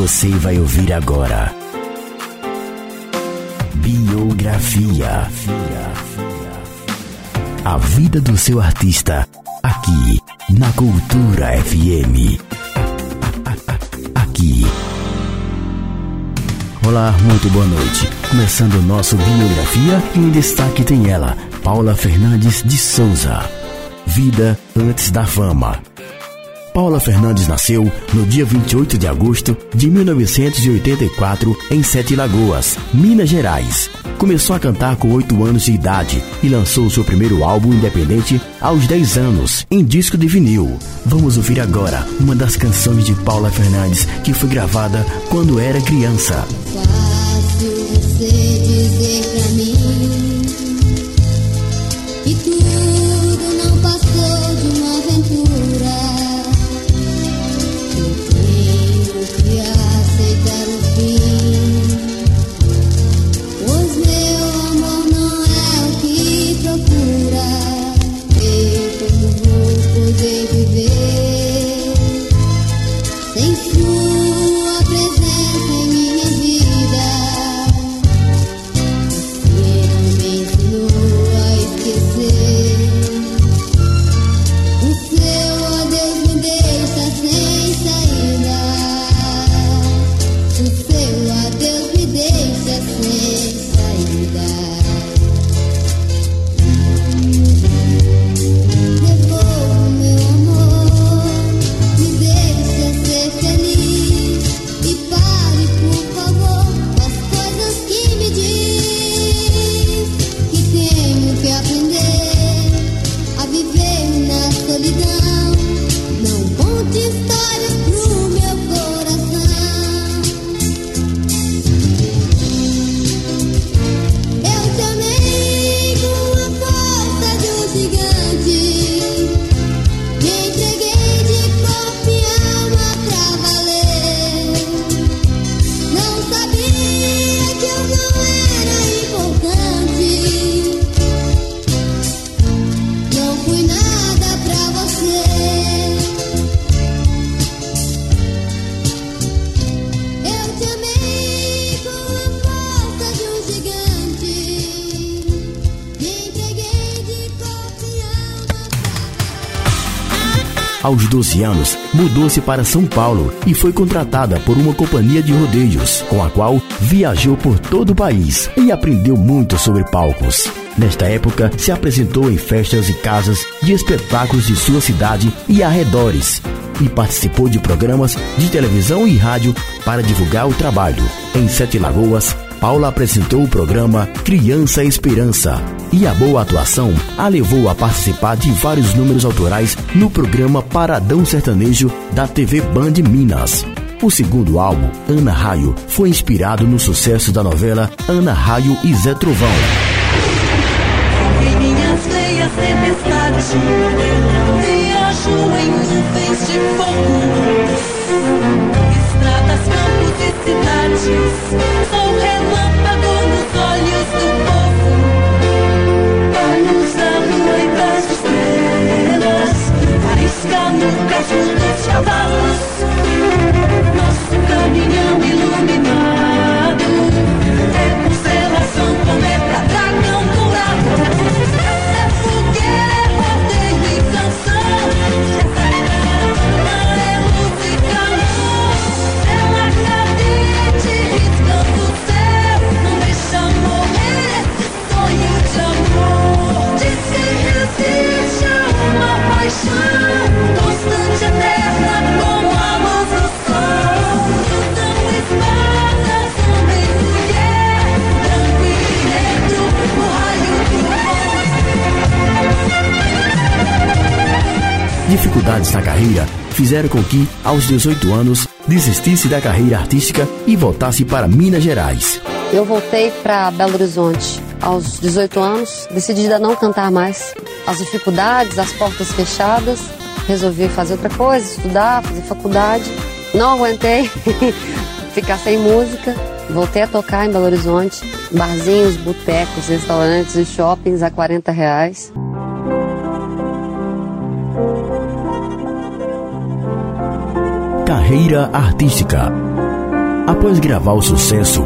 Você vai ouvir agora. Biografia. A vida do seu artista, aqui, na Cultura FM. Aqui. Olá, muito boa noite. Começando o nosso Biografia em destaque tem ela, Paula Fernandes de Souza. Vida antes da fama. Paula Fernandes nasceu no dia 28 de agosto de 1984 em Sete Lagoas, Minas Gerais. Começou a cantar com 8 anos de idade e lançou seu primeiro álbum independente aos 10 anos, em disco de vinil. Vamos ouvir agora uma das canções de Paula Fernandes que foi gravada quando era criança. Fácil você dizer pra mim Aos 12 anos, mudou-se para São Paulo e foi contratada por uma companhia de rodeios, com a qual viajou por todo o país e aprendeu muito sobre palcos. Nesta época, se apresentou em festas e casas de espetáculos de sua cidade e arredores e participou de programas de televisão e rádio para divulgar o trabalho. Em Sete Lagoas, Paula apresentou o programa Criança Esperança e a boa atuação a levou a participar de vários números autorais no programa Paradão Sertanejo da TV Band Minas. O segundo álbum, Ana Raio, foi inspirado no sucesso da novela Ana Raio e Zé Trovão. Estradas, campos e cidades Bye. Fizeram com que, aos 18 anos, desistisse da carreira artística e voltasse para Minas Gerais. Eu voltei para Belo Horizonte aos 18 anos, decidida a não cantar mais. As dificuldades, as portas fechadas, resolvi fazer outra coisa, estudar, fazer faculdade. Não aguentei ficar sem música. Voltei a tocar em Belo Horizonte, barzinhos, botecos, restaurantes e shoppings a 40 reais. Carreira artística. Após gravar o sucesso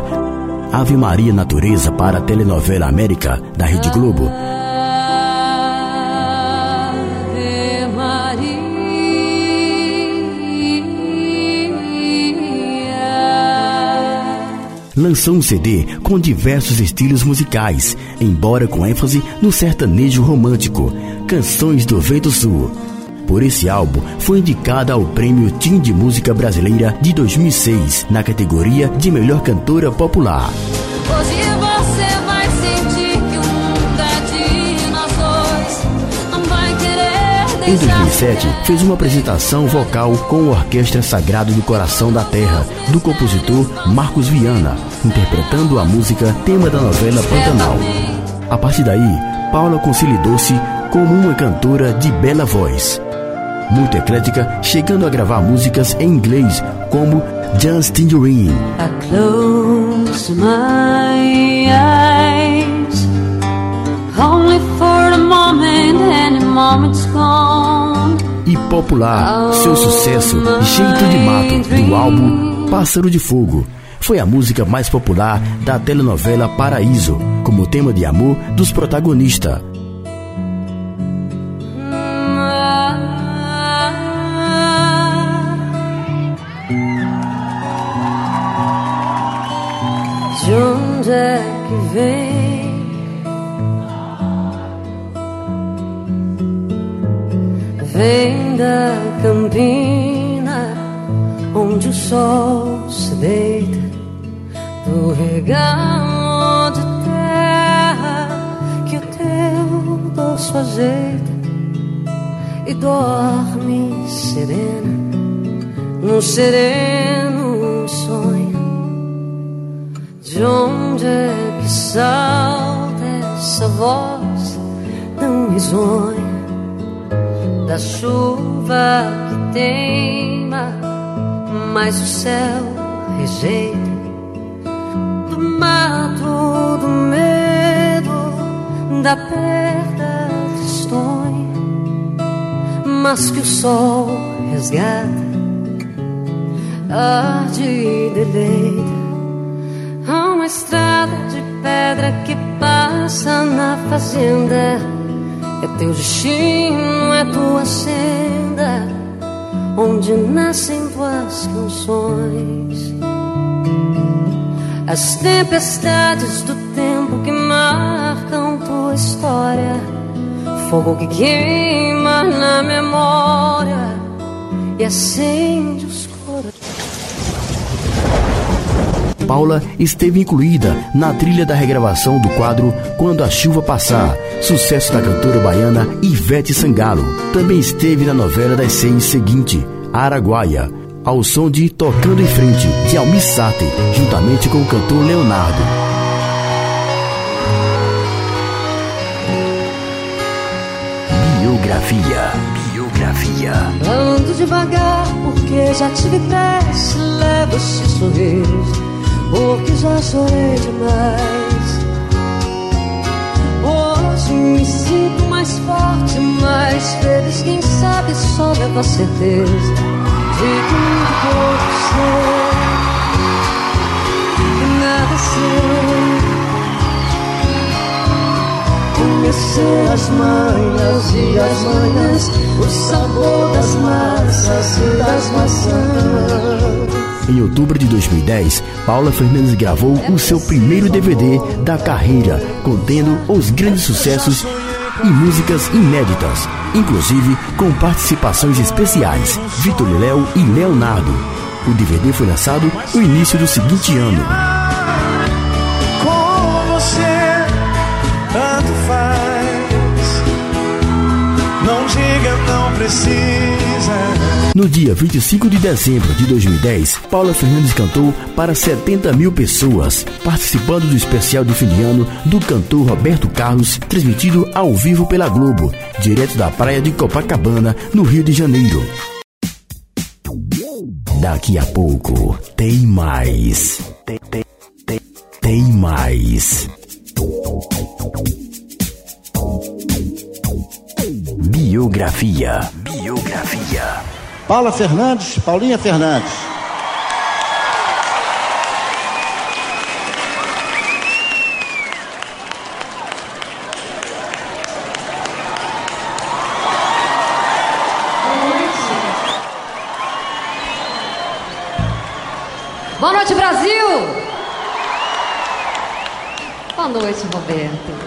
Ave Maria Natureza para a telenovela América da Rede Globo, Ave Maria. lançou um CD com diversos estilos musicais, embora com ênfase no sertanejo romântico, Canções do Vento Sul. Por esse álbum, foi indicada ao Prêmio Tim de Música Brasileira de 2006, na categoria de Melhor Cantora Popular. Hoje você vai sentir que o mundo é de nós dois. Não vai querer Em deixar 2007, fez uma apresentação vocal com a Orquestra Sagrado do Coração da Terra, do compositor Marcos Viana, interpretando a música tema da novela Pantanal. A partir daí, Paula consolidou-se como uma cantora de bela voz. Muito eclética, chegando a gravar músicas em inglês, como Just Tangerine, I close my eyes only for the moment, and the moment's gone. e popular, seu sucesso Jeito de Mato, do álbum Pássaro de Fogo. Foi a música mais popular da telenovela Paraíso, como tema de amor dos protagonistas. É que vem? Vem da campina onde o sol se deita do regalo de terra que o teu doce ajeita e dorme serena num sereno De onde é que salta essa voz tão risonha da chuva que teima, mas o céu rejeita do mato do medo da perda tristonha, mas que o sol resgata arde e deleita. Uma estrada de pedra que passa na fazenda. É teu destino, é tua senda, onde nascem tuas canções. As tempestades do tempo que marcam tua história, fogo que queima na memória e acende os corações. Paula esteve incluída na trilha da regravação do quadro Quando a Chuva Passar, sucesso da cantora baiana Ivete Sangalo. Também esteve na novela das seis seguinte, Araguaia, ao som de Tocando em Frente, de Almir Sater, juntamente com o cantor Leonardo. Biografia. Biografia. Ando devagar porque já tive pressa Levo esse sorriso porque já chorei demais. Hoje me sinto mais forte, mais feliz Quem sabe só levo a certeza De pouco sei. Que nada sei Conhecer as manhas e as manhãs, o sabor das massas e das maçãs. Em outubro de 2010, Paula Fernandes gravou o seu primeiro DVD da carreira, contendo os grandes sucessos e músicas inéditas, inclusive com participações especiais, Vitor Léo e Leonardo. O DVD foi lançado no início do seguinte ano. Diga, não precisa. No dia 25 de dezembro de 2010, Paula Fernandes cantou para 70 mil pessoas, participando do especial de fim de ano do cantor Roberto Carlos, transmitido ao vivo pela Globo, direto da praia de Copacabana, no Rio de Janeiro. Daqui a pouco tem mais. Tem, tem, tem, tem mais. Biografia. Biografia. Paula Fernandes, Paulinha Fernandes. Boa noite, Brasil! Boa noite, Roberto.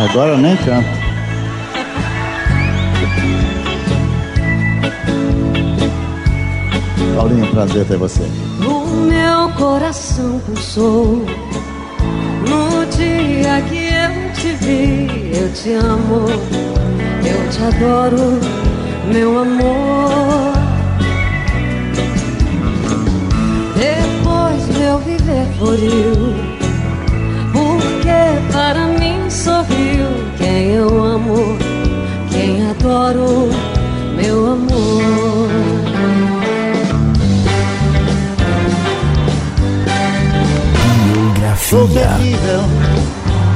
Agora eu nem canto. Paulinho, prazer ter você. O meu coração pulsou no dia que eu te vi. Eu te amo, eu te adoro, meu amor. Depois meu viver floriu, para mim sorriu quem eu amo, quem adoro, meu amor. Sou Biografia. terrível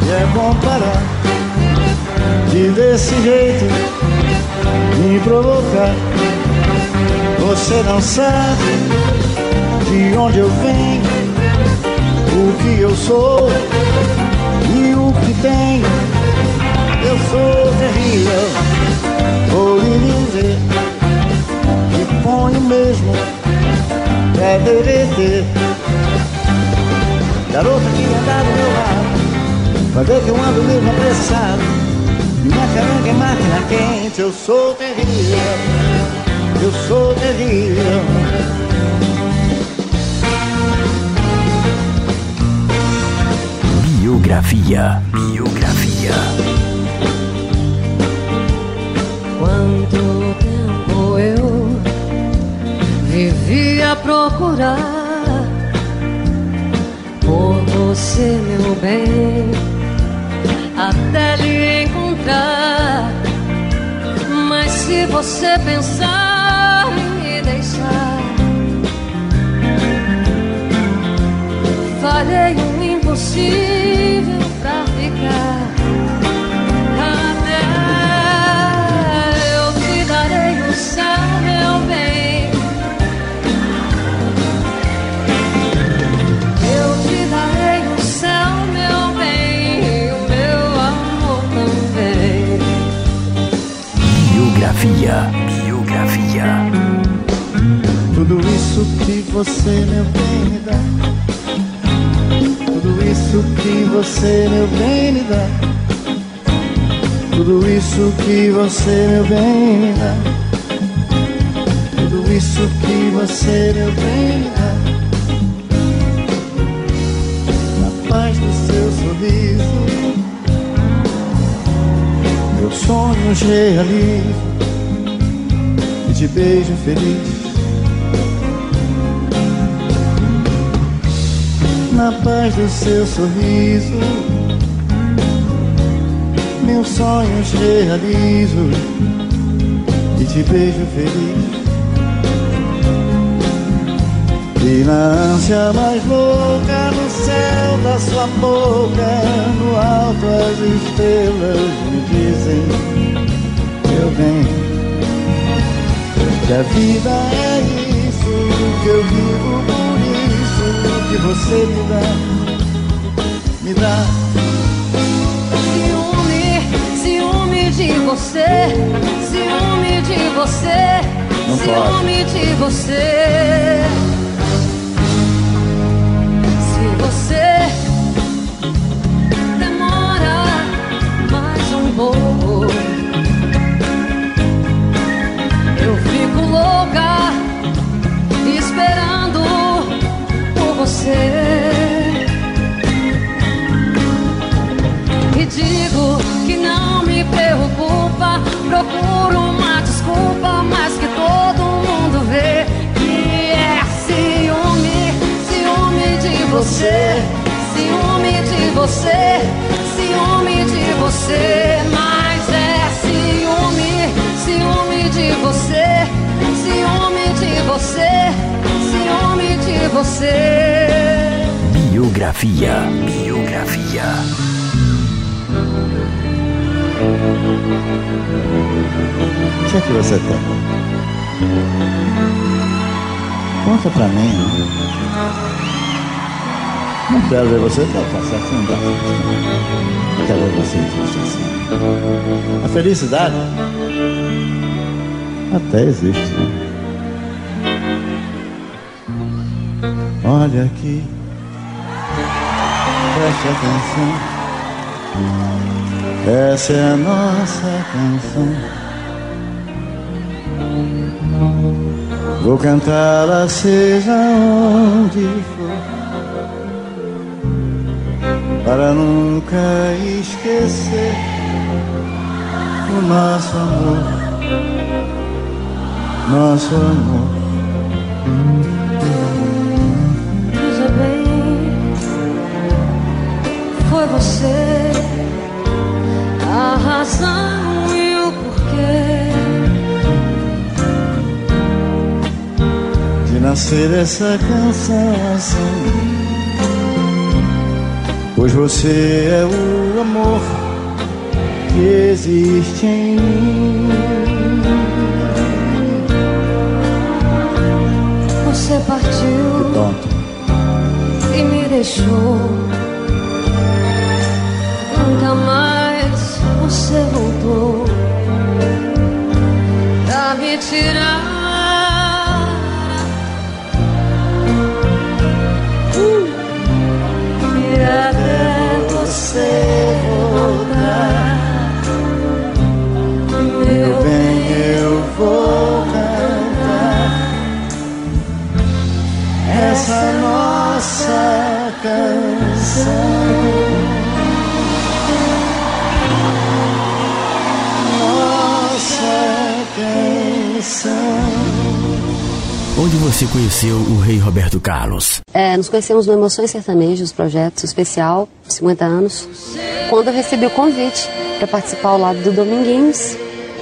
e é bom parar de desse jeito me provocar. Você não sabe de onde eu venho, o que eu sou que tenho. Eu sou terrível, vou lhe dizer que ponho mesmo pra derreter. Garota que andar do meu lado Vai ver que eu ando mesmo apressado Minha caranca é máquina quente Eu sou terrível Eu sou terrível Biografia. Biografia. Quanto tempo eu vivi a procurar por você, meu bem, até lhe encontrar. Mas se você pensar em me deixar, farei um impossível pra ficar. Até eu te darei o céu, meu bem. Eu te darei o céu, meu bem, e o meu amor também. Biografia. Biografia. Tudo isso que você, meu bem, isso que você, meu bem, me dá. Tudo isso que você, meu bem, me dá. Tudo isso que você, meu bem, me dá. Na paz do seu sorriso. Meus sonhos realizo E te beijo feliz na paz do seu sorriso. Meus sonhos realizo e te beijo feliz. E na ânsia mais louca no céu da sua boca, no alto as estrelas me dizem, meu bem, que a vida é isso, que eu vivo que você me dá, me dá. Ciúme, ciúme de você, ciúme de você, Não ciúme de você. Se você demora mais um pouco, eu fico louca você. E digo que não me preocupa. Procuro uma desculpa, mas que todo mundo vê que é ciúme, ciúme de você, ciúme de você, ciúme de você. Mas é ciúme, ciúme de você, ciúme de você, ciúme de você. Biografia. Biografia. O que é que você tem? Conta pra mim. Não quero ver você, tá, tá certo, não dá. Não quero ver você triste assim. A felicidade até existe, né? Olha aqui, preste atenção. Essa é a nossa canção. Vou cantá-la seja onde for, para nunca esquecer o nosso amor, nosso amor. Você a razão e o porquê de nascer essa canção assim. Pois você é o amor que existe em mim. você partiu e me deixou. Você voltou pra me tirar. E até você voltar, meu Bem, eu vou cantar essa nossa canção. Canção. Onde você conheceu o rei Roberto Carlos? É, nos conhecemos no Emoções Sertanejos, projeto especial, 50 anos, quando eu recebi o convite para participar ao lado do Dominguinhos,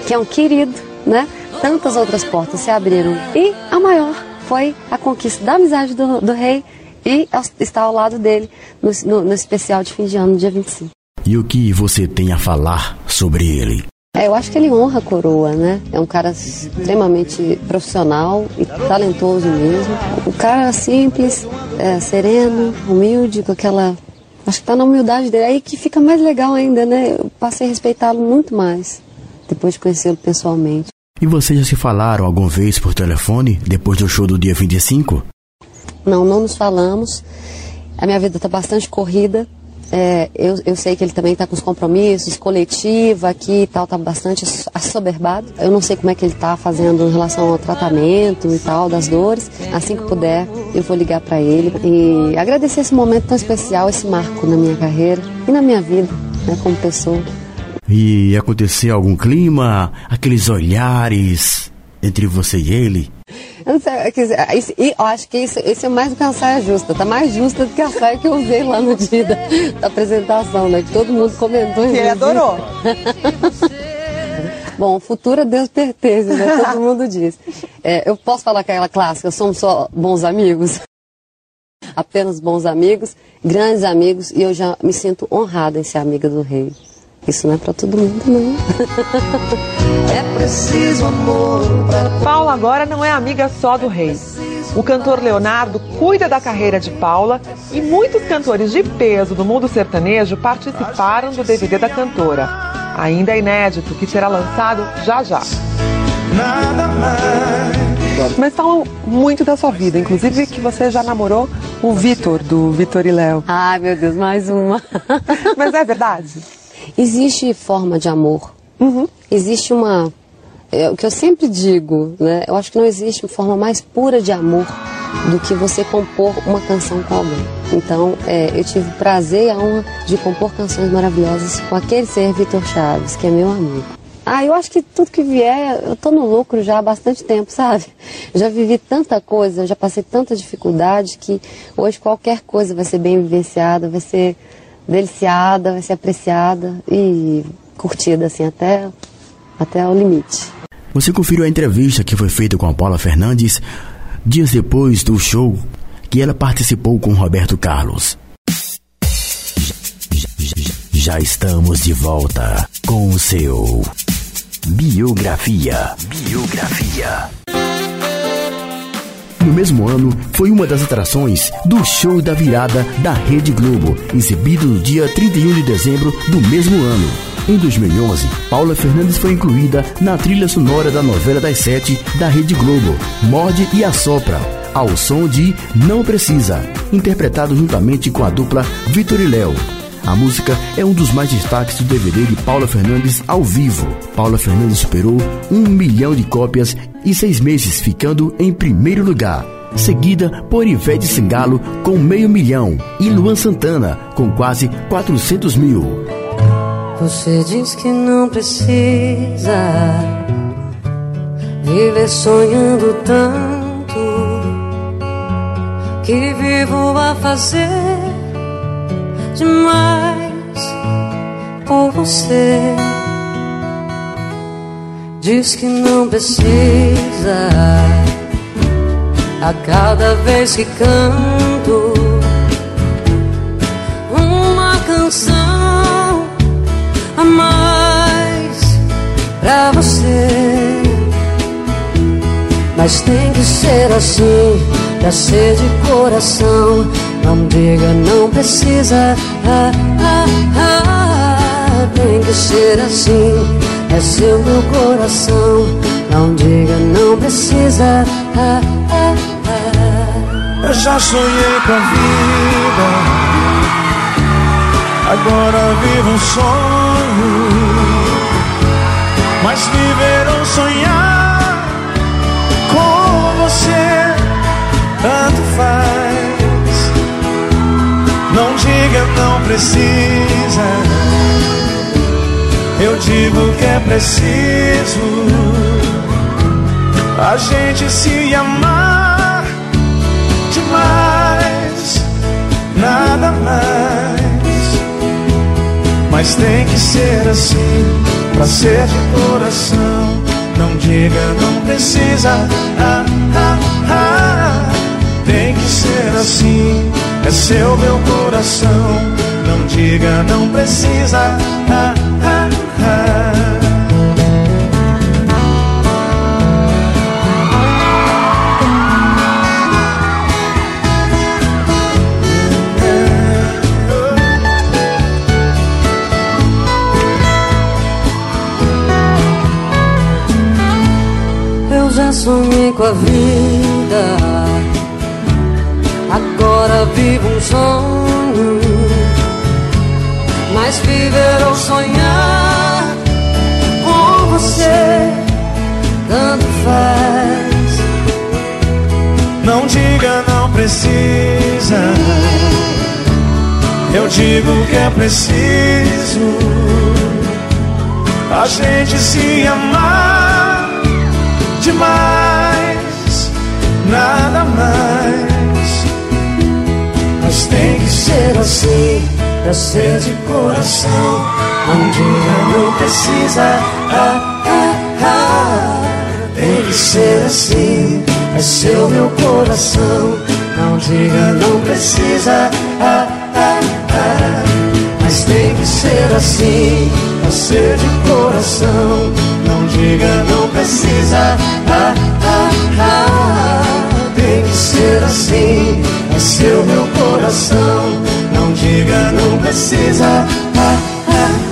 que é um querido, né? Tantas outras portas se abriram. E a maior foi a conquista da amizade do, do rei e estar ao lado dele no, no- no especial de fim de ano, dia 25. E o que você tem a falar sobre ele? É, eu acho que ele honra a coroa, né? É um cara extremamente profissional e talentoso mesmo. Um cara simples, é, sereno, humilde, com aquela. Acho que tá na humildade dele. Aí que fica mais legal ainda, né? Eu passei a respeitá-lo muito mais depois de conhecê-lo pessoalmente. E vocês já se falaram alguma vez por telefone depois do show do dia 25? Não, não nos falamos. A minha vida está bastante corrida. É, eu, eu sei que ele também está com os compromissos, coletiva aqui e tal, está bastante ass- assoberbado. Eu não sei como é que ele está fazendo em relação ao tratamento e tal, das dores. Assim que puder, eu vou ligar para ele e agradecer esse momento tão especial, esse marco na minha carreira e na minha vida, né, como pessoa. E aconteceu algum clima, aqueles olhares entre você e ele? Eu não sei, quer dizer, isso- e eu acho que isso, isso é mais do que uma saia justa. Tá mais justa do que a saia que eu usei lá no dia da, da apresentação, né? Que todo mundo comentou. Que ele adorou. Bom, o futuro a Deus pertence, né? Todo mundo diz. É, eu posso falar aquela clássica, somos só bons amigos? Apenas bons amigos, grandes amigos, e eu já me sinto honrada em ser amiga do rei. Isso não é pra todo mundo, não. É preciso amor pra Paula agora não é amiga só do rei. O cantor Leonardo cuida da carreira de Paula e muitos cantores de peso do mundo sertanejo participaram do DVD da cantora. Ainda é inédito, que será lançado já já. nada mais. Mas falam muito da sua vida, inclusive que você já namorou o Vitor, do Vitor e Léo. Ai, meu Deus, mais uma. Mas é verdade? Existe forma de amor. Existe uma. É o que eu sempre digo, né? Eu acho que não existe forma mais pura de amor do que você compor uma canção com alguém. Então, é, eu tive o prazer e a honra de compor canções maravilhosas com aquele ser Vitor Chaves, que é meu amigo. Ah, eu acho que tudo que vier, eu tô no lucro já há bastante tempo, sabe? Já vivi tanta coisa, já passei tanta dificuldade que hoje qualquer coisa vai ser bem vivenciada, vai ser deliciada, vai ser apreciada e curtida assim até, até o limite. Você conferiu a entrevista que foi feita com a Paula Fernandes dias depois do show que ela participou com Roberto Carlos. Já, já- já estamos de volta com o seu Biografia. Biografia. No mesmo ano, foi uma das atrações do show da virada da Rede Globo, exibido no dia 31 de dezembro do mesmo ano. Em 2011, Paula Fernandes foi incluída na trilha sonora da novela das sete da Rede Globo, Morde e Assopra, ao som de Não Precisa, interpretado juntamente com a dupla Vitor e Léo. A música é um dos mais destaques do DVD de Paula Fernandes ao vivo. Paula Fernandes superou um milhão de cópias e seis meses ficando em primeiro lugar. Seguida por Ivete Sangalo com meio milhão e Luan Santana com quase 400 mil. Você diz que não precisa viver sonhando tanto que vivo a fazer demais por você. Diz que não precisa a cada vez que canto uma canção a mais pra você. Mas tem que ser assim, pra ser de coração. Não diga, não precisa. Ah, ah, ah. Tem que ser assim, é seu meu coração. Não diga, não precisa. Ah, ah, ah. Eu já sonhei com a vida, agora vivo um sonho. Mas viver ou sonhar diga, não precisa. Eu digo que é preciso a gente se amar demais, nada mais. Mas tem que ser assim, pra ser de coração. Não diga, não precisa. Ah, ah, ah. Tem que ser assim, seu meu coração. Não diga, não precisa. Ah, ah, ah. Eu já sonhei com a vida, agora vivo um sonho. Mas viver ou sonhar com você, tanto faz. Não diga, não precisa. Eu digo que é preciso a gente se amar demais, nada mais. Ser assim, pra ser de coração. Não diga, não precisa. Ah, ah, ah. Tem que ser assim, é seu meu coração. Não diga, não precisa. Ah, ah, ah. Mas tem que ser assim, pra ser de coração. Não diga, não precisa. Ah, ah, ah. Tem que ser assim, é seu meu coração. Não precisa. Ah, ah,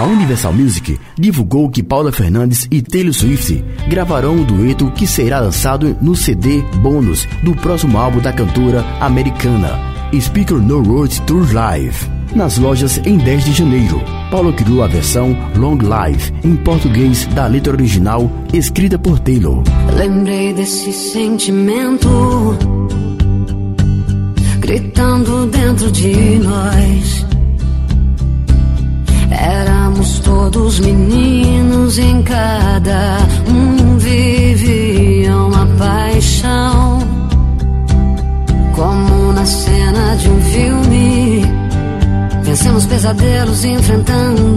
A Universal Music divulgou que Paula Fernandes e Taylor Swift gravarão um dueto que será lançado no CD bônus do próximo álbum da cantora americana, Speaker No Road Tour Live, nas lojas em 10 de janeiro. Paula criou a versão Long Live em português da letra original escrita por Taylor. Lembrei desse sentimento gritando dentro de nós. Éramos todos meninos, em cada um pesadelos enfrentando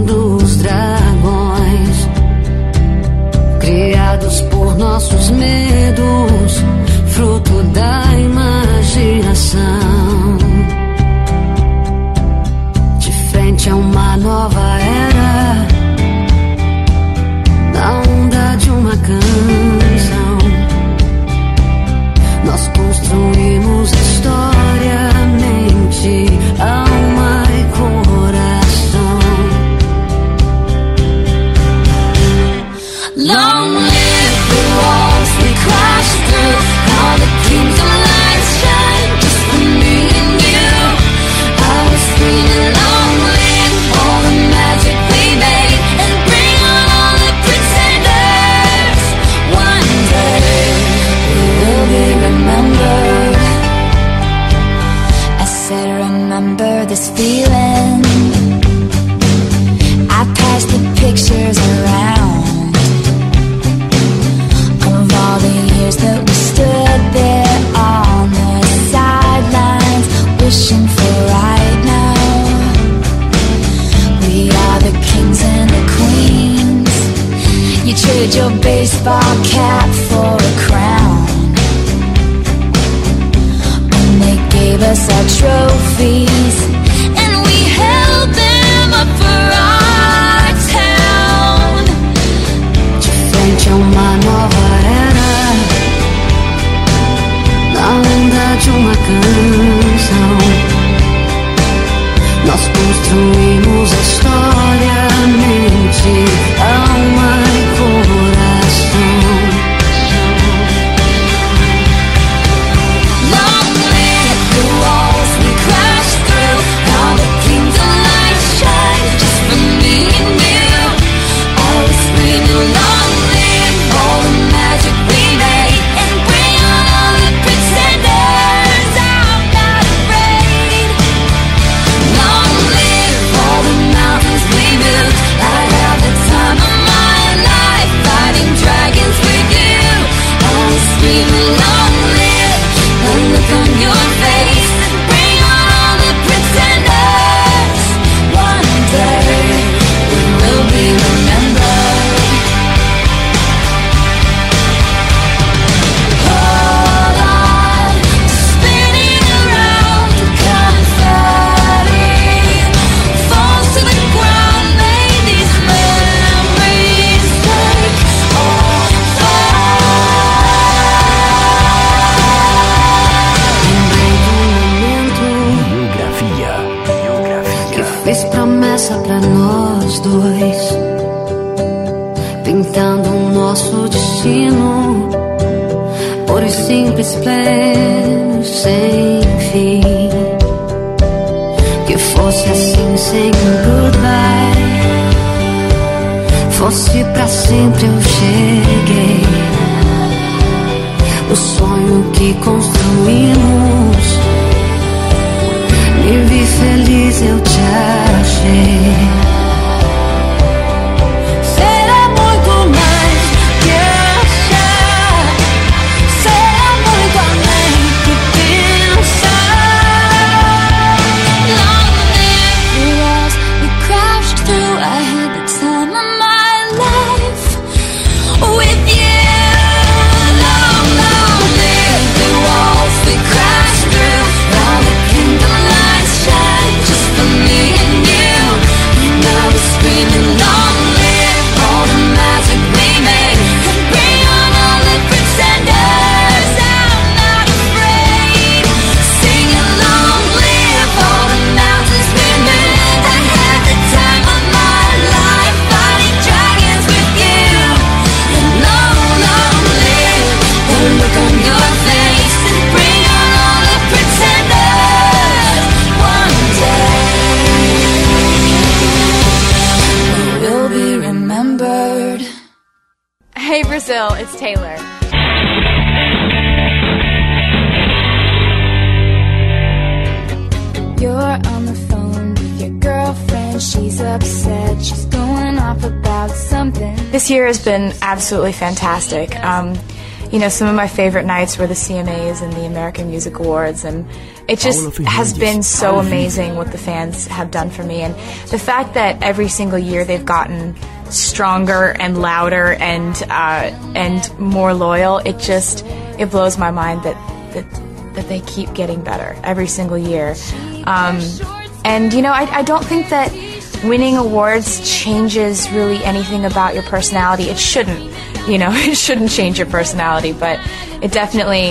This year has been absolutely fantastic. Um, you know, some of my favorite nights were the CMAs and the American Music Awards, and it just has been so amazing what the fans have done for me. And the fact that every single year they've gotten stronger and louder and uh, and more loyal, it just it blows my mind that that that they keep getting better every single year. Um, and you know, I, I don't think that winning awards changes really anything about your personality. It shouldn't, you know, it shouldn't change your personality, but it definitely,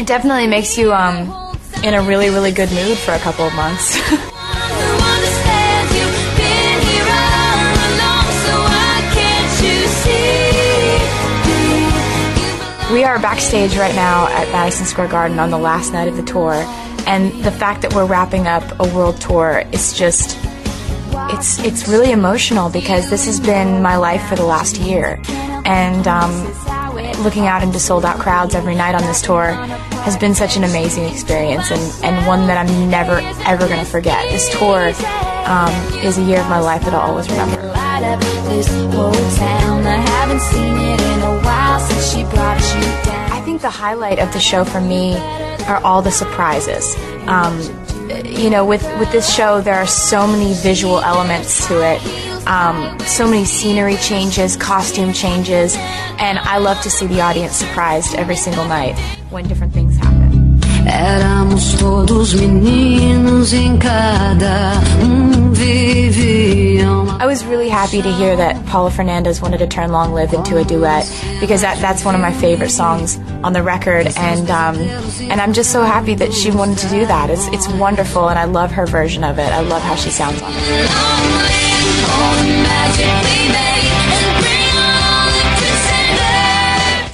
it definitely makes you um, in a really, really good mood for a couple of months. We are backstage right now at Madison Square Garden on the last night of the tour, and the fact that we're wrapping up a world tour is just it's it's really emotional because this has been my life for the last year, and um, looking out into sold out crowds every night on this tour has been such an amazing experience and, and one that I'm never ever going to forget. This tour um, is a year of my life that I'll always remember. Light up this whole town. I haven't seen it in a while since she brought you down. I think the highlight of the show for me are all the surprises. Um, you know, with with this show, there are so many visual elements to it. um, so many scenery changes, costume changes, and I love to see the audience surprised every single night when different things. Éramos todos meninos em cada um vivia uma I was really happy to hear that Paula Fernandez wanted to turn Long Live into a duet because that, that's one of my favorite songs on the record, and um, and I'm just so happy that she wanted to do that. It's it's wonderful, and I love her version of it. I love how she sounds on it.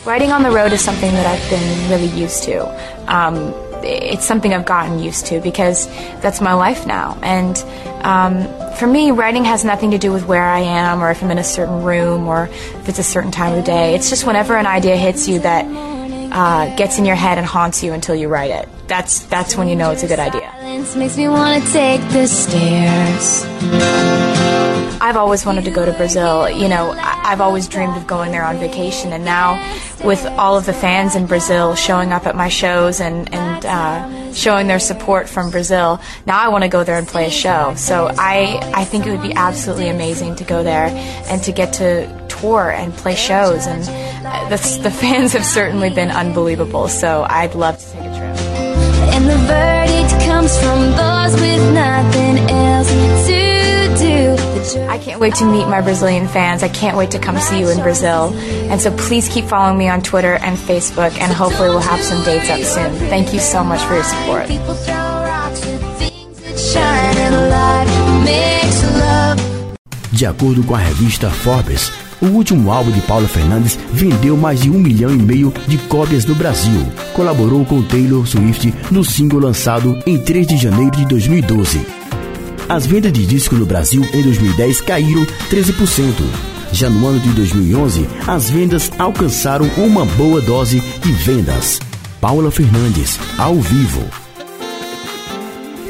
Riding on the road is something that I've been really used to. Um, it's something I've gotten used to because that's my life now. And um, for me, writing has nothing to do with where I am or if I'm in a certain room or if it's a certain time of day. It's just whenever an idea hits you that uh, gets in your head and haunts you until you write it. That's that's when you know it's a good idea. Makes me wanna take the stairs. I've always wanted to go to Brazil. You know, I've always dreamed of going there on vacation, and now with all of the fans in Brazil showing up at my shows and and uh, showing their support from Brazil, now I want to go there and play a show. So I I think it would be absolutely amazing to go there and to get to tour and play shows, and uh, the the fans have certainly been unbelievable. So I'd love to take a trip. And the verdict comes from those with nothing else to I can't wait to meet my Brazilian fans. I can't wait to come see you in Brazil. And so please keep following me on Twitter and Facebook, and hopefully we'll have some dates up soon. Thank you so much for your support. De acordo com a revista Forbes, o último álbum de Paula Fernandes vendeu mais de um milhão e meio de cópias no Brasil. Colaborou com Taylor Swift no single lançado em 3 de janeiro de 2012. As vendas de disco no Brasil em 2010 caíram 13%. Já no ano de 2011, as vendas alcançaram uma boa dose de vendas. Paula Fernandes, ao vivo.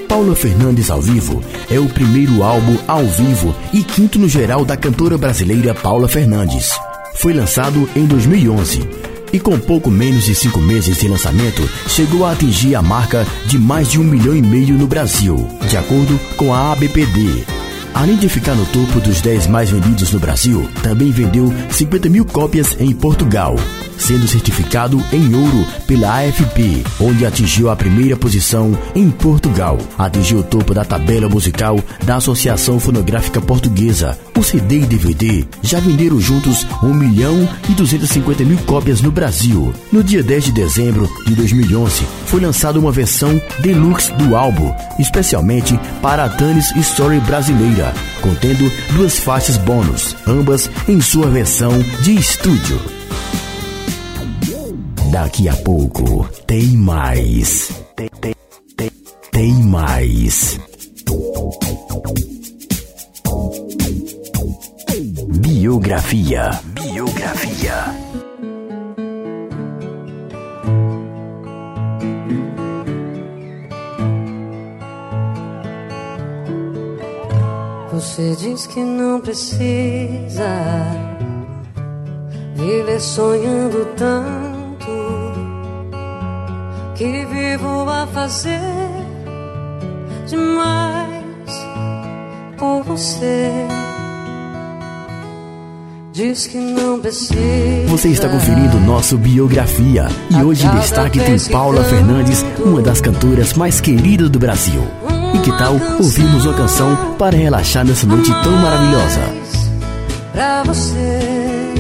Paula Fernandes ao vivo é o primeiro álbum ao vivo e quinto no geral da cantora brasileira Paula Fernandes. Foi lançado em 2011 e com pouco menos de cinco meses de lançamento chegou a atingir a marca de mais de um milhão e meio no Brasil, de acordo com a ABPD. Além de ficar no topo dos 10 mais vendidos no Brasil, também vendeu 50 mil cópias em Portugal, sendo certificado em ouro pela AFP, onde atingiu a primeira posição em Portugal. Atingiu o topo da tabela musical da Associação Fonográfica Portuguesa. O CD e DVD já venderam juntos 1 milhão e 250 mil cópias no Brasil. No dia 10 de dezembro de 2011, foi lançada uma versão deluxe do álbum, especialmente para a Tanis Story brasileira, contendo duas faixas bônus, ambas em sua versão de estúdio. Daqui a pouco tem mais. Tem, tem, tem, tem mais. Biografia. Biografia. Você diz que não precisa viver sonhando tanto que vivo a fazer demais por você. Diz que não precisa. Você está conferindo nosso Biografia e hoje em destaque tem Paula Fernandes, uma das cantoras mais queridas do Brasil. E que tal ouvirmos uma canção para relaxar nessa noite tão maravilhosa? pra você.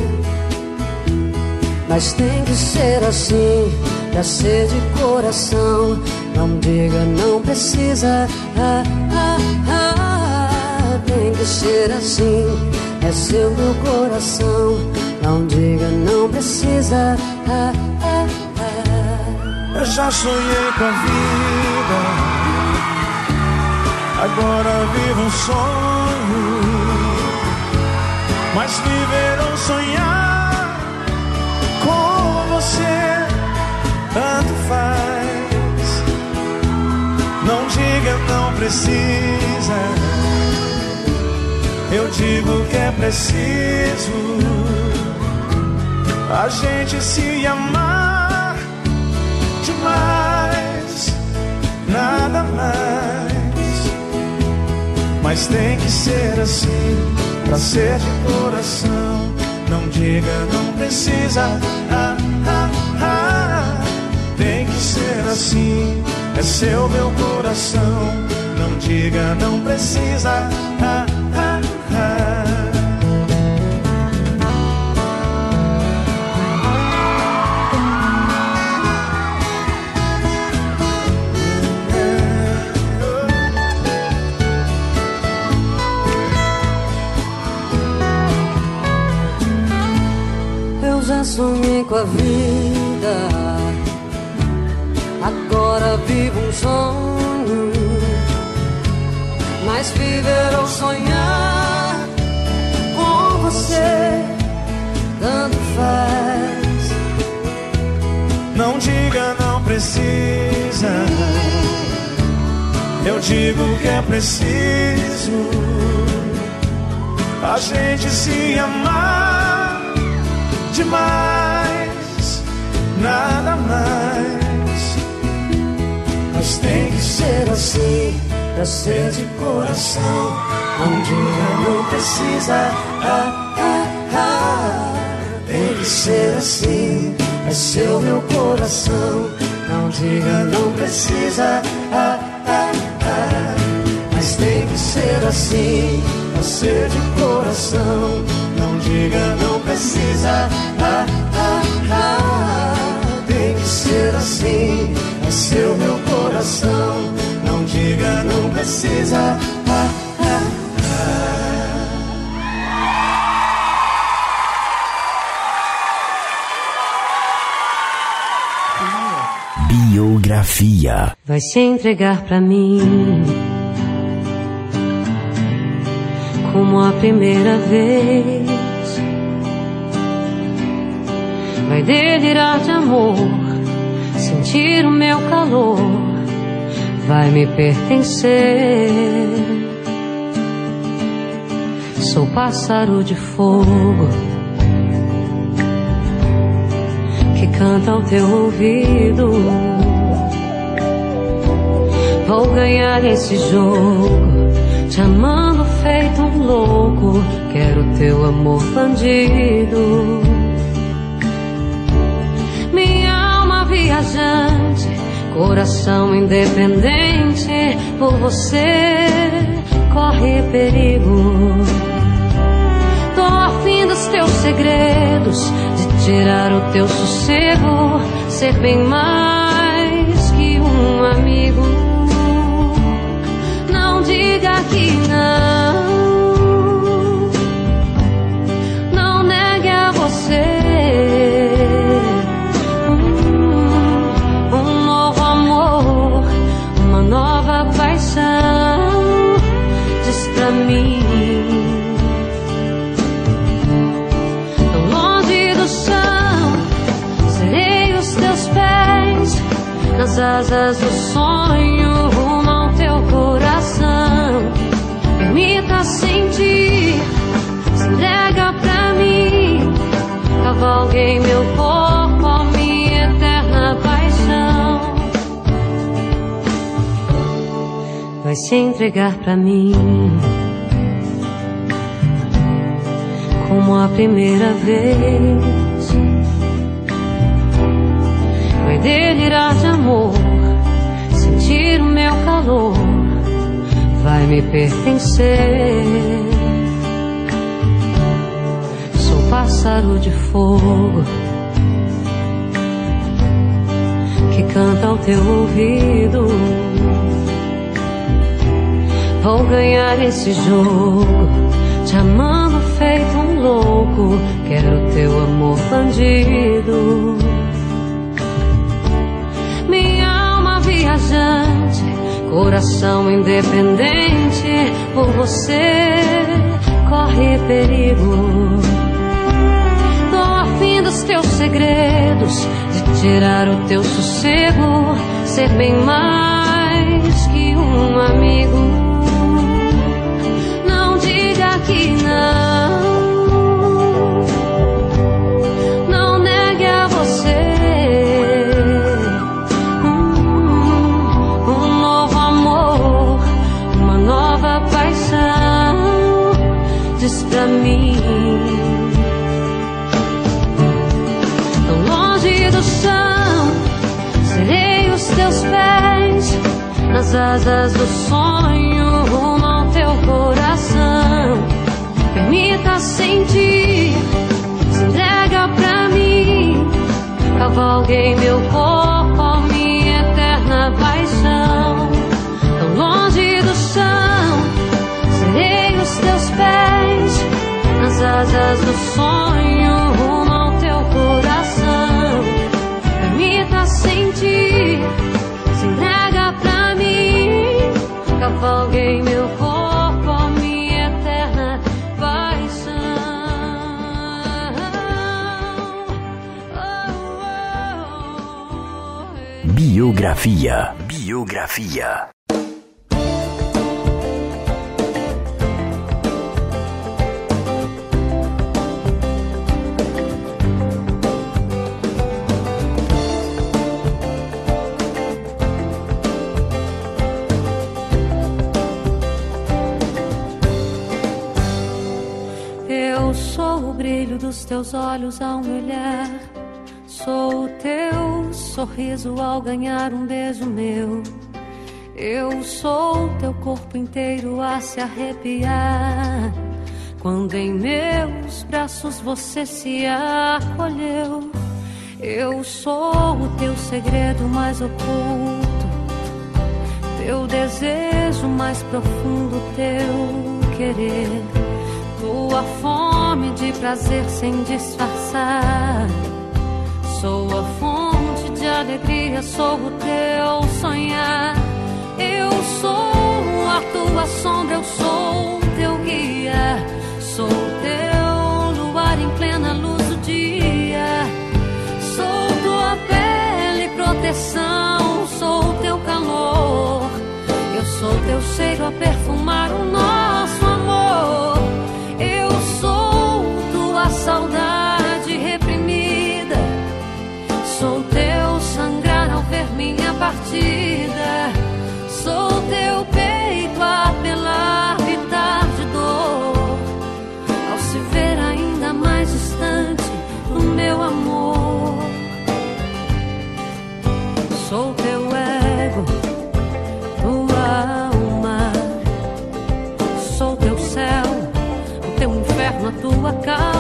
Mas tem que ser assim, pra ser de coração. Não diga, não precisa. Ah, ah, ah, tem que ser assim, seu meu coração. Não diga, não precisa. Ah, ah, ah. Eu já sonhei com a vida. Agora vivo um sonho. Mas viver ou sonhar com você tanto faz. Não diga não precisa. Eu digo que é preciso a gente se amar demais, nada mais. Mas tem que ser assim, pra ser de coração. Não diga, não precisa. Ah, ah, ah. Tem que ser assim, é seu meu coração. Não diga, não precisa. Ah. A vida, agora vivo um sonho. Mas viver ou sonhar com você, tanto faz. Não diga, não precisa. Eu digo que é preciso a gente se amar demais, nada mais. Mas tem que ser assim, pra ser de coração. Não diga, não precisa. Ah, ah, ah. Tem que ser assim, é seu meu coração. Não diga, não precisa. Ah, ah, ah. Mas tem que ser assim, pra ser de coração. Não diga, não precisa. Ah, ah, ah. Que ser assim, é seu meu coração. Não diga, não precisa. Ah, ah, Biografia. Vai se entregar pra mim como a primeira vez. Vai delirar de amor, sentir o meu calor, vai me pertencer. Sou pássaro de fogo que canta ao teu ouvido. Vou ganhar esse jogo, te amando feito um louco. Quero teu amor bandido. Viajante, coração independente. Por você corre perigo. Tô afim dos teus segredos, de tirar o teu sossego, ser bem mais que um amigo. Não diga que não, não Tão longe do chão, serei os teus pés nas asas do sonho, rumo ao teu coração. Permita sentir, se entrega pra mim. Cavalguei meu corpo, a minha eterna paixão. Vai se entregar pra mim. Como a primeira vez. Vai delirar de amor, sentir o meu calor, vai me pertencer. Sou pássaro de fogo que canta ao teu ouvido. Vou ganhar esse jogo, te amando feito louco. Quero teu amor bandido. Minha alma viajante, coração independente. Por você corre perigo. Tô afim dos teus segredos, de tirar o teu sossego, ser bem mais que um amigo. Nas asas do sonho, rumo ao teu coração. Permita sentir, se entrega pra mim. Cavalguei meu corpo, minha eterna paixão. Tão longe do chão, serei os teus pés, nas asas do sonho, Biografia. Biografia. Eu sou o brilho dos teus olhos ao me olhar. Sou o teu sorriso ao ganhar um beijo meu. Eu sou teu corpo inteiro a se arrepiar. Quando em meus braços você se acolheu. Eu sou o teu segredo mais oculto. Teu desejo mais profundo, teu querer. Tua fome de prazer sem disfarçar. Sou a de alegria, sou o teu sonhar. Eu sou a tua sombra, eu sou o teu guia. Sou o teu luar em plena luz do dia. Sou tua pele, proteção, sou o teu calor. Eu sou teu cheiro a perfumar o nosso partida. Sou teu peito a apelar, gritar de dor. Ao se ver ainda mais distante do meu amor. Sou teu ego, tua alma. Sou teu céu, o teu inferno, a tua calma.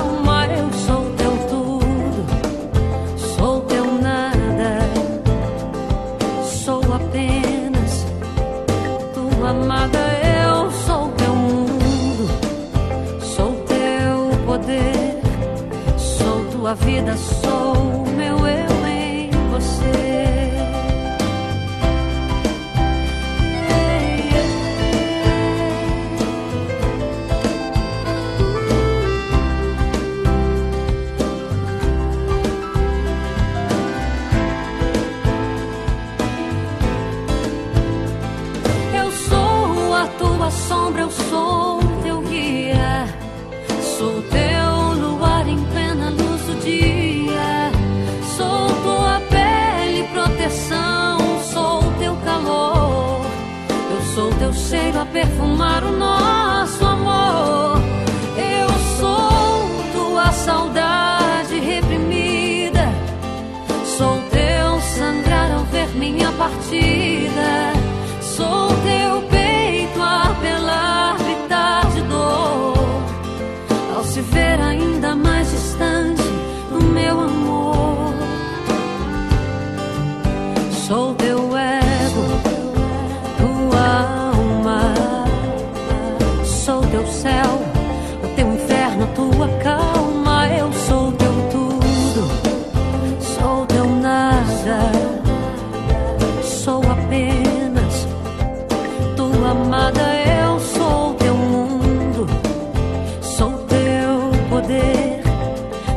Poder.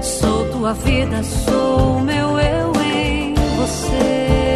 Sou tua vida, sou meu eu em você.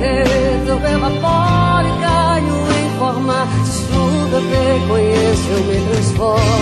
Eu me derreto, eu evaporo e caio em forma de chuva. Eu reconheço, eu me transformo.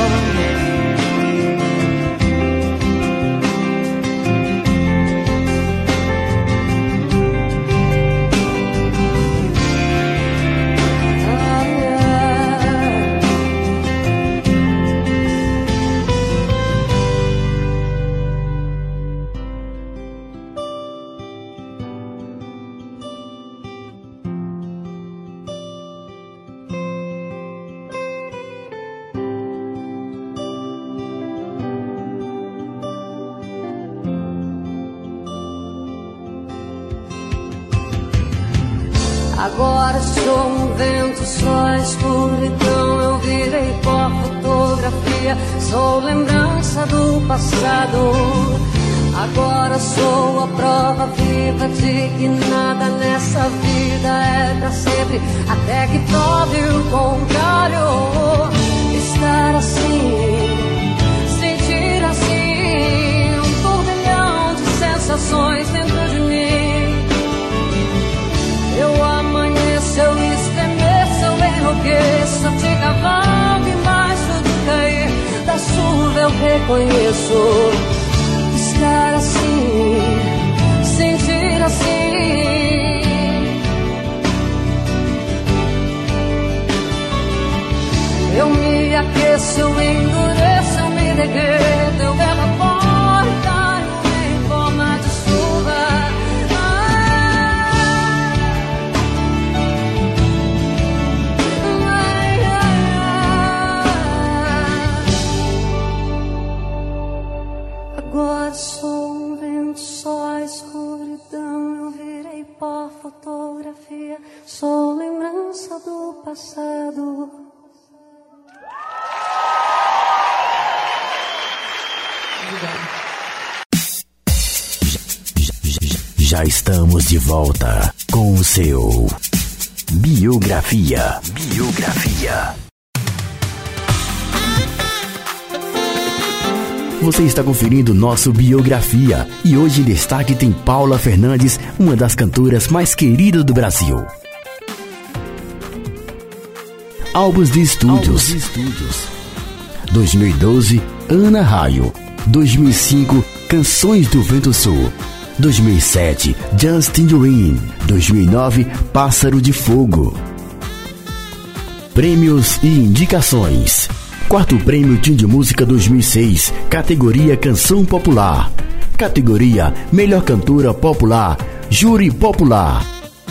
Estamos de volta com o seu Biografia. Biografia. Você está conferindo nosso Biografia e hoje em destaque tem Paula Fernandes, uma das cantoras mais queridas do Brasil. Álbuns de estúdios. 2012, Ana Raio. 2005, Canções do Vento Sul. 2007, Justin Green. 2009, Pássaro de Fogo. Prêmios e indicações. Quarto Prêmio Tim de Música 2006, categoria Canção Popular. Categoria Melhor Cantora Popular, Júri Popular.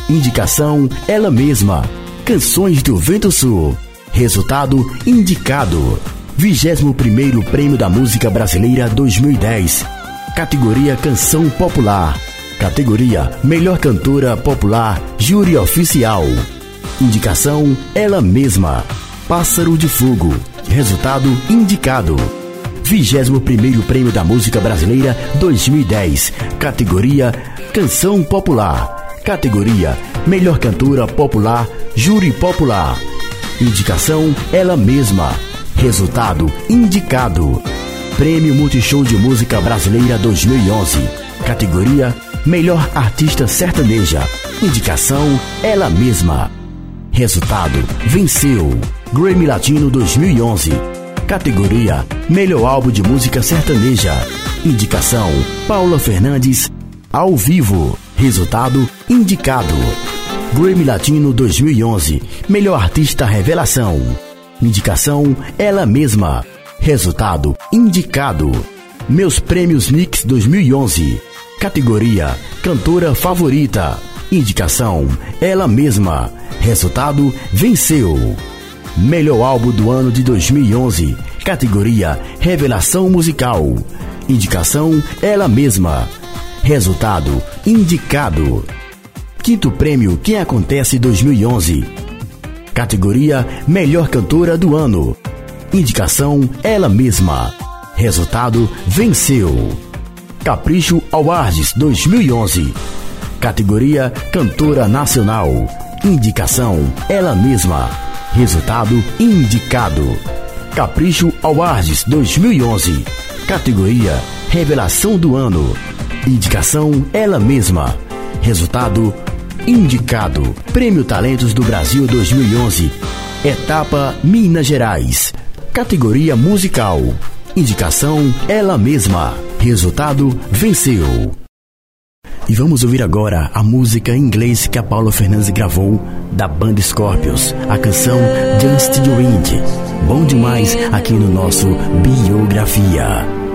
Indicação Ela Mesma. Canções do Vento Sul. Resultado indicado. 21º Prêmio da Música Brasileira 2010. Categoria Canção Popular. Categoria Melhor Cantora Popular, Júri Oficial. Indicação Ela Mesma. Pássaro de Fogo. Resultado indicado. 21º Prêmio da Música Brasileira 2010. Categoria Canção Popular. Categoria Melhor Cantora Popular, Júri Popular. Indicação Ela Mesma. Resultado indicado. Prêmio Multishow de Música Brasileira 2011. Categoria Melhor Artista Sertaneja. Indicação Ela Mesma. Resultado: venceu. Grammy Latino 2011. Categoria Melhor Álbum de Música Sertaneja. Indicação Paula Fernandes ao vivo. Resultado indicado. Grammy Latino 2011. Melhor Artista Revelação. Indicação ela mesma. Resultado indicado. Meus Prêmios Mix 2011. Categoria Cantora Favorita. Indicação ela mesma. Resultado venceu. Melhor álbum do ano de 2011. Categoria Revelação Musical. Indicação ela mesma. Resultado indicado. Quinto prêmio Quem Acontece 2011. Categoria Melhor Cantora do Ano. Indicação ela mesma. Resultado venceu. Capricho Awards 2011. Categoria Cantora Nacional. Indicação ela mesma. Resultado indicado. Capricho Awards 2011. Categoria Revelação do Ano. Indicação ela mesma. Resultado indicado. Prêmio Talentos do Brasil 2011. Etapa Minas Gerais. Categoria Musical. Indicação ela mesma. Resultado venceu. E vamos ouvir agora a música em inglês que a Paula Fernandes gravou da banda Scorpions, a canção Just the Wind. Bom demais aqui no nosso Biografia.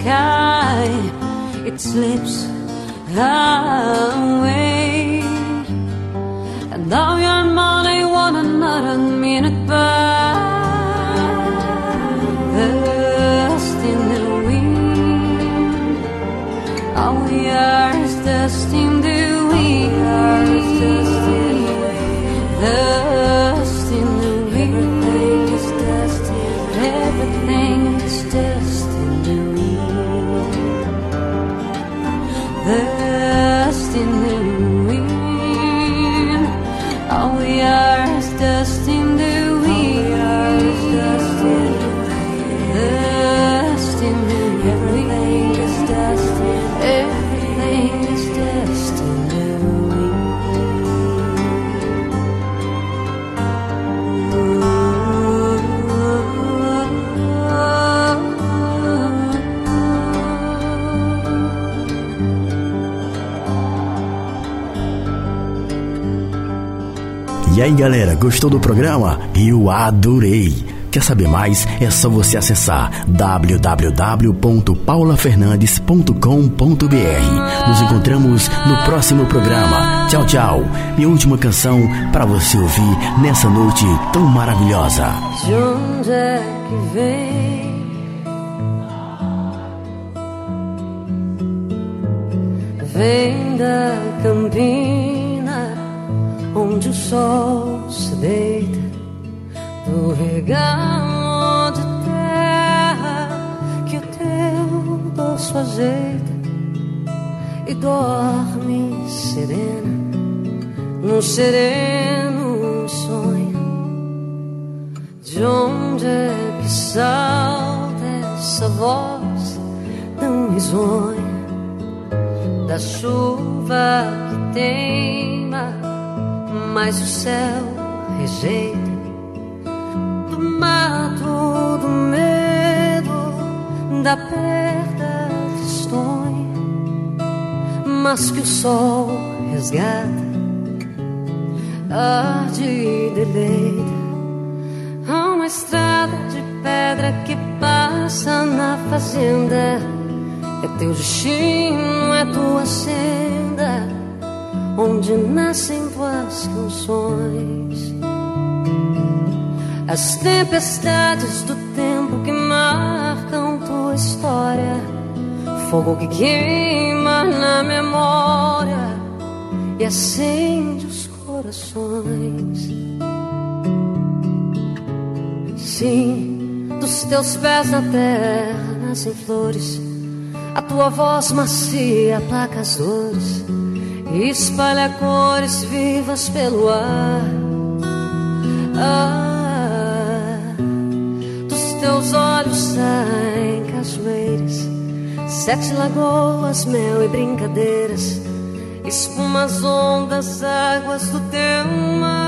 Sky. It slips away. And now your money one another minute by. E aí galera, gostou do programa? Eu adorei! Quer saber mais? É só você acessar www.paulafernandes.com.br. Nos encontramos no próximo programa. Tchau, tchau. Minha última canção para você ouvir nessa noite tão maravilhosa. De onde é que vem? Vem da campina onde o sol se deita do regalo de terra que o teu dorso ajeita e dorme serena num sereno sonho. De onde é que salta essa voz tão risonha da chuva que teima, mas o céu rejeita do mato do medo da perda tristonha, mas que o sol resgata arde e deleita. Há uma estrada de pedra que passa na fazenda. É teu destino, é tua senda, onde nascem tuas canções. As tempestades do tempo que marcam tua história, fogo que queima na memória e acende os corações. Sim, dos teus pés na terra nascem flores. A tua voz macia aplaca as dores espalha cores vivas pelo ar. Ah, dos teus olhos saem cachoeiras, sete lagoas, mel e brincadeiras, espumas, ondas, águas do teu mar.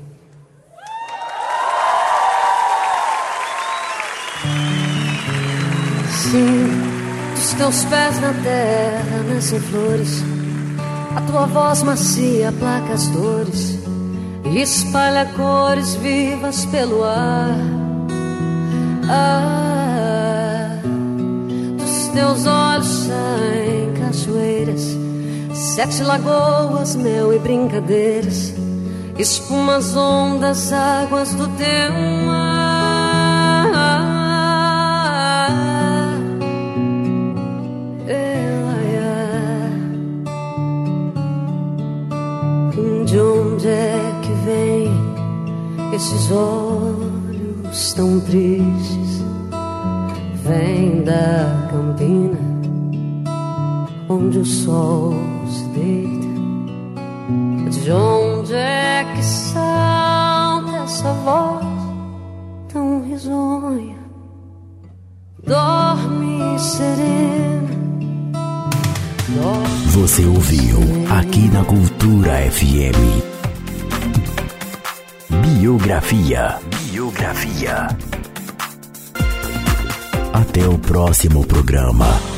teus pés na terra nascem flores. A tua voz macia aplaca as dores e espalha cores vivas pelo ar. Ah, dos teus olhos saem cachoeiras, sete lagoas, mel e brincadeiras, espumas, ondas, águas do teu esses olhos tão tristes? Vem da campina, onde o sol se deita. De onde é que salta essa voz tão risonha? Dorme serena. Dorme Você ouviu aqui na Cultura FM. Biografia. Biografia. Até o próximo programa.